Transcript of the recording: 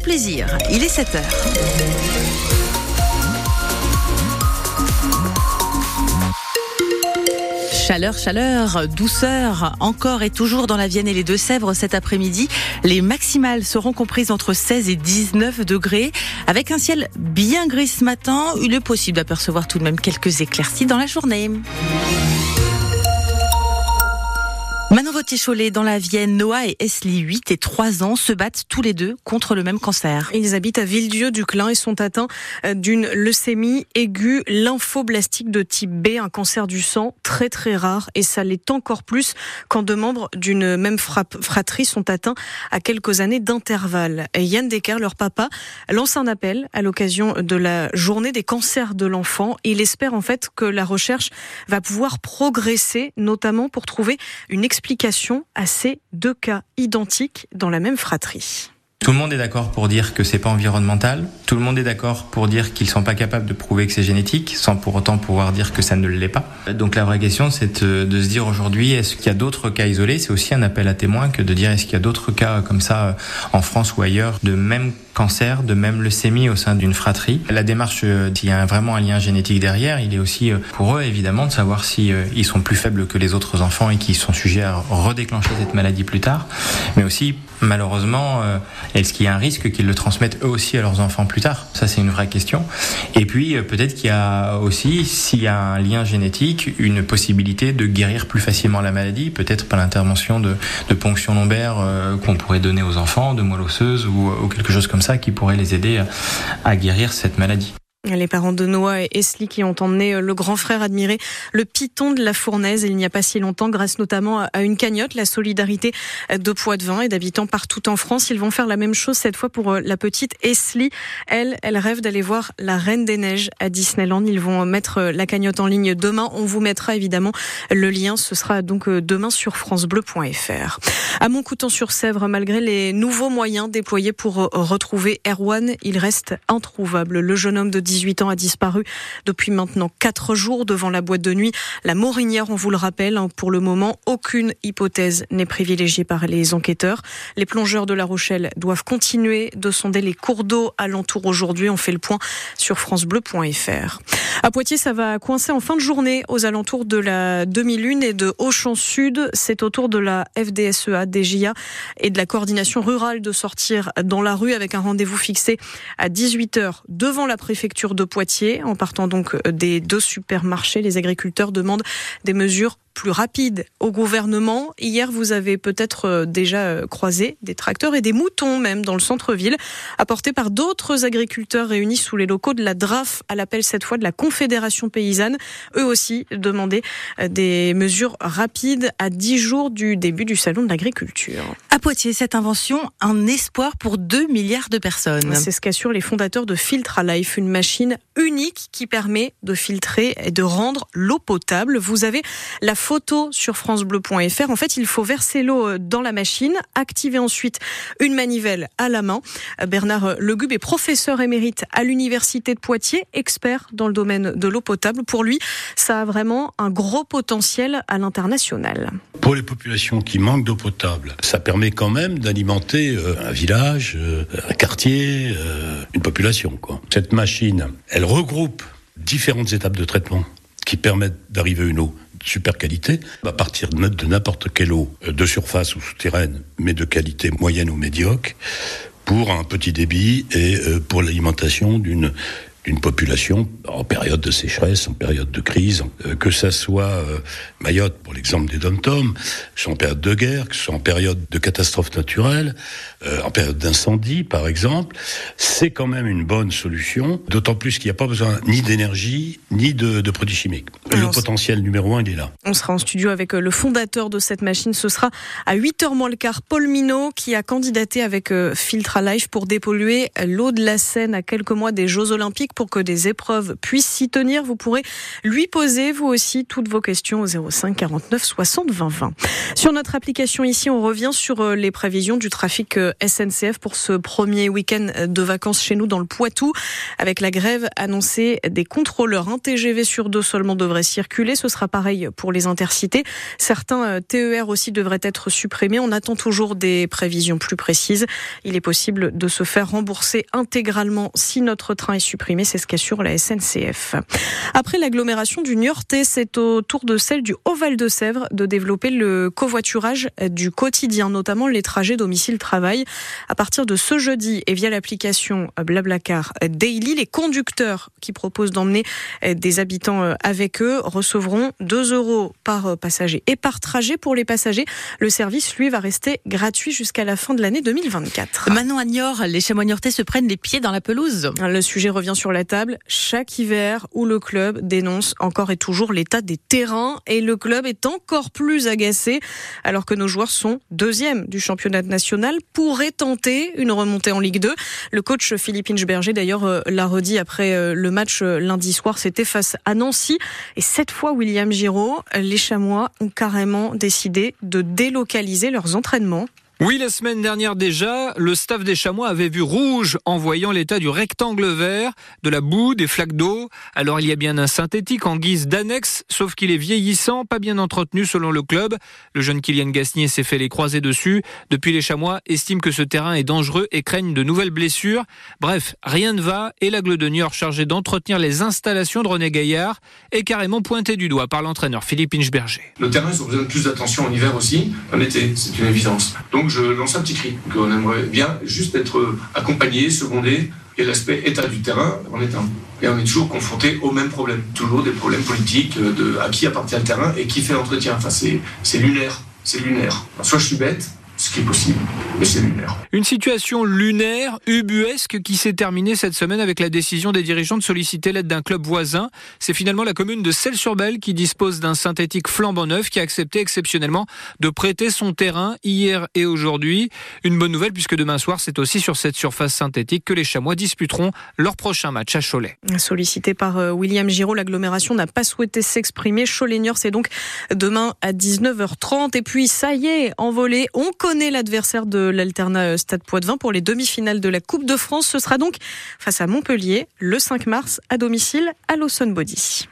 plaisir. Il est 7 heures. Chaleur, chaleur, douceur, encore et toujours dans la Vienne et les Deux-Sèvres cet après-midi. Les maximales seront comprises entre 16 et 19 degrés. Avec un ciel bien gris ce matin, il est possible d'apercevoir tout de même quelques éclaircies dans la journée. Manon Vautier-Cholet, dans la Vienne, Noah et Esli, 8 et 3 ans, se battent tous les deux contre le même cancer. Ils habitent à Villedieu du Clin et sont atteints d'une leucémie aiguë lymphoblastique de type B, un cancer du sang très très rare et ça l'est encore plus quand deux membres d'une même fratrie sont atteints à quelques années d'intervalle. Yann Decker, leur papa, lance un appel à l'occasion de la journée des cancers de l'enfant. Il espère en fait que la recherche va pouvoir progresser, notamment pour trouver une explication à ces deux cas identiques dans la même fratrie. Tout le monde est d'accord pour dire que c'est pas environnemental. Tout le monde est d'accord pour dire qu'ils sont pas capables de prouver que c'est génétique, sans pour autant pouvoir dire que ça ne l'est pas. Donc la vraie question, c'est de se dire aujourd'hui, est-ce qu'il y a d'autres cas isolés? C'est aussi un appel à témoins que de dire est-ce qu'il y a d'autres cas comme ça en France ou ailleurs de même cancer, de même leucémie au sein d'une fratrie? La démarche, euh, s'il y a vraiment un lien génétique derrière, il est aussi euh, pour eux évidemment de savoir si euh, ils sont plus faibles que les autres enfants et qui sont sujets à redéclencher cette maladie plus tard, mais aussi malheureusement, est-ce qu'il y a un risque qu'ils le transmettent eux aussi à leurs enfants plus tard? Ça, c'est une vraie question. Et puis, peut-être qu'il y a aussi, s'il y a un lien génétique, une possibilité de guérir plus facilement la maladie, peut-être par l'intervention de, de ponction lombaire qu'on pourrait donner aux enfants, de moelle osseuse ou, ou quelque chose comme ça qui pourrait les aider à guérir cette maladie. Les parents de Noah et Esli qui ont emmené euh, le grand frère admirer le piton de la fournaise il n'y a pas si longtemps grâce notamment à une cagnotte, la solidarité de Poitvin et d'habitants partout en France. Ils vont faire la même chose cette fois pour euh, la petite Esli. Elle, elle rêve d'aller voir la Reine des Neiges à Disneyland. Ils vont mettre euh, la cagnotte en ligne demain. On vous mettra évidemment le lien. Ce sera donc demain sur francebleu.fr. À Montcoutan-sur-Sèvre, malgré les nouveaux moyens déployés pour retrouver Erwan, il reste introuvable. Le jeune homme de 18 ans, a disparu depuis maintenant 4 jours devant la boîte de nuit. La Morinière, on vous le rappelle, hein, pour le moment, aucune hypothèse n'est privilégiée par les enquêteurs. Les plongeurs de La Rochelle doivent continuer de sonder les cours d'eau alentour aujourd'hui. On fait le point sur francebleu.fr. À Poitiers, ça va coincer en fin de journée aux alentours de la demi-lune et de Auchan Sud. C'est au tour de la FDSEA, DGA et de la coordination rurale de sortir dans la rue avec un rendez-vous fixé à 18h devant la préfecture de Poitiers. En partant donc des deux supermarchés, les agriculteurs demandent des mesures plus rapide au gouvernement. Hier, vous avez peut-être euh, déjà euh, croisé des tracteurs et des moutons même dans le centre-ville, apportés par d'autres agriculteurs réunis sous les locaux de la DRAF, à l'appel cette fois de la Confédération paysanne. Eux aussi demandaient euh, des mesures rapides à 10 jours du début du salon de l'agriculture. À Poitiers, cette invention, un espoir pour 2 milliards de personnes. C'est ce qu'assurent les fondateurs de Filtre Life, une machine unique qui permet de filtrer et de rendre l'eau potable. Vous avez la photo sur francebleu.fr. En fait, il faut verser l'eau euh, dans la machine, activer ensuite une manivelle à la main. Euh, Bernard Legube est professeur émérite à l'université de Poitiers, expert dans le domaine de l'eau potable. Pour lui, ça a vraiment un gros potentiel à l'international. Pour les populations qui manquent d'eau potable, ça permet quand même d'alimenter euh, un village, un quartier, une population. Cette machine, elle regroupe différentes étapes de traitement qui permettent d'arriver à une eau super qualité, à partir de n'importe quelle eau, euh, de surface ou souterraine, mais de qualité moyenne ou médiocre, pour un petit débit et euh, pour l'alimentation d'une d'une population en période de sécheresse, en période de crise, euh, que ça soit euh, Mayotte, pour l'exemple des dom-toms, que ce soit en période de guerre, que ce soit en période de catastrophe naturelle, euh, en période d'incendie, par exemple, c'est quand même une bonne solution, d'autant plus qu'il n'y a pas besoin ni d'énergie, ni de, de, produits chimiques. le potentiel numéro un, il est là. On sera en studio avec le fondateur de cette machine, ce sera à 8h moins le quart, Paul Minot, qui a candidaté avec Filtra Life pour dépolluer l'eau de la Seine à quelques mois des Jeux Olympiques. Pour que des épreuves puissent s'y tenir. Vous pourrez lui poser, vous aussi, toutes vos questions au 05 49 60 20 20. Sur notre application ici, on revient sur euh, les prévisions du trafic euh, SNCF pour ce premier week-end de vacances chez nous dans le Poitou. Avec la grève annoncée des contrôleurs, un TGV sur deux seulement devrait circuler. Ce sera pareil pour les intercités. Certains euh, TER aussi devraient être supprimés. On attend toujours des prévisions plus précises. Il est possible de se faire rembourser intégralement si notre train est supprimé. C'est ce qu'assure la SNCF. Après l'agglomération du Niortais, c'est au tour de celle du Haut-Val de Sèvres de développer le covoiturage du quotidien, notamment les trajets domicile-travail. À partir de ce jeudi et via l'application Blablacar Daily, les conducteurs qui proposent d'emmener des habitants avec eux recevront 2 euros par passager et par trajet pour les passagers. Le service, lui, va rester gratuit jusqu'à la fin de l'année 2024. Manon Agnor, les chamois niortais se prennent les pieds dans la pelouse. Le sujet revient sur la table chaque hiver où le club dénonce encore et toujours l'état des terrains. Et le club est encore plus agacé alors que nos joueurs sont deuxième du championnat national pourraient tenter une remontée en Ligue 2. Le coach Philippe Inchberger d'ailleurs euh, l'a redit après euh, le match euh, lundi soir, c'était face à Nancy. Et cette fois William Giraud, les Chamois ont carrément décidé de délocaliser leurs entraînements oui, la semaine dernière déjà, le staff des Chamois avait vu rouge en voyant l'état du rectangle vert, de la boue, des flaques d'eau. Alors il y a bien un synthétique en guise d'annexe, sauf qu'il est vieillissant, pas bien entretenu selon le club. Le jeune Kylian Gasnier s'est fait les croiser dessus. Depuis les Chamois estiment que ce terrain est dangereux et craignent de nouvelles blessures. Bref, rien ne va et la de Niort chargée d'entretenir les installations de René Gaillard est carrément pointé du doigt par l'entraîneur Philippe Inchberger. Le terrain, ont besoin de plus d'attention en hiver aussi, en été, c'est une évidence. Je lance un petit cri. On aimerait bien juste être accompagné, secondé, et l'aspect état du terrain en est un. Et on est toujours confronté au même problème. Toujours des problèmes politiques de à qui appartient le terrain et qui fait l'entretien. Enfin, c'est lunaire. C'est lunaire. soit je suis bête, ce qui est possible, mais c'est lunaire. Une situation lunaire, ubuesque, qui s'est terminée cette semaine avec la décision des dirigeants de solliciter l'aide d'un club voisin. C'est finalement la commune de Celles-sur-Belle qui dispose d'un synthétique flambant neuf qui a accepté exceptionnellement de prêter son terrain hier et aujourd'hui. Une bonne nouvelle puisque demain soir, c'est aussi sur cette surface synthétique que les Chamois disputeront leur prochain match à Cholet. Sollicité par euh, William Giraud, l'agglomération n'a pas souhaité s'exprimer. Cholet-Niort, c'est donc demain à 19h30. Et puis, ça y est, envolé, on connaît l'adversaire de l'Alterna Stade Poitvin pour les demi-finales de la Coupe de France. Ce sera donc face à Montpellier le 5 mars à domicile à Lawson Body.